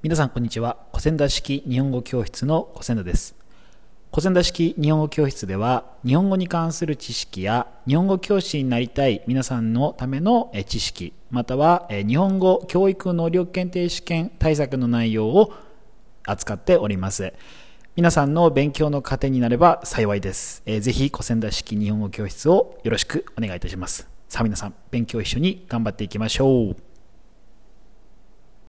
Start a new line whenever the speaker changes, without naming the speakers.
皆さんこんにちは古仙田式日本語教室の古仙田です古仙田式日本語教室では日本語に関する知識や日本語教師になりたい皆さんのための知識または日本語教育能力検定試験対策の内容を扱っております皆さんの勉強の糧になれば幸いです。えー、ぜひ古仙田式日本語教室をよろしくお願いいたします。さあ皆さん、勉強一緒に頑張っていきましょう。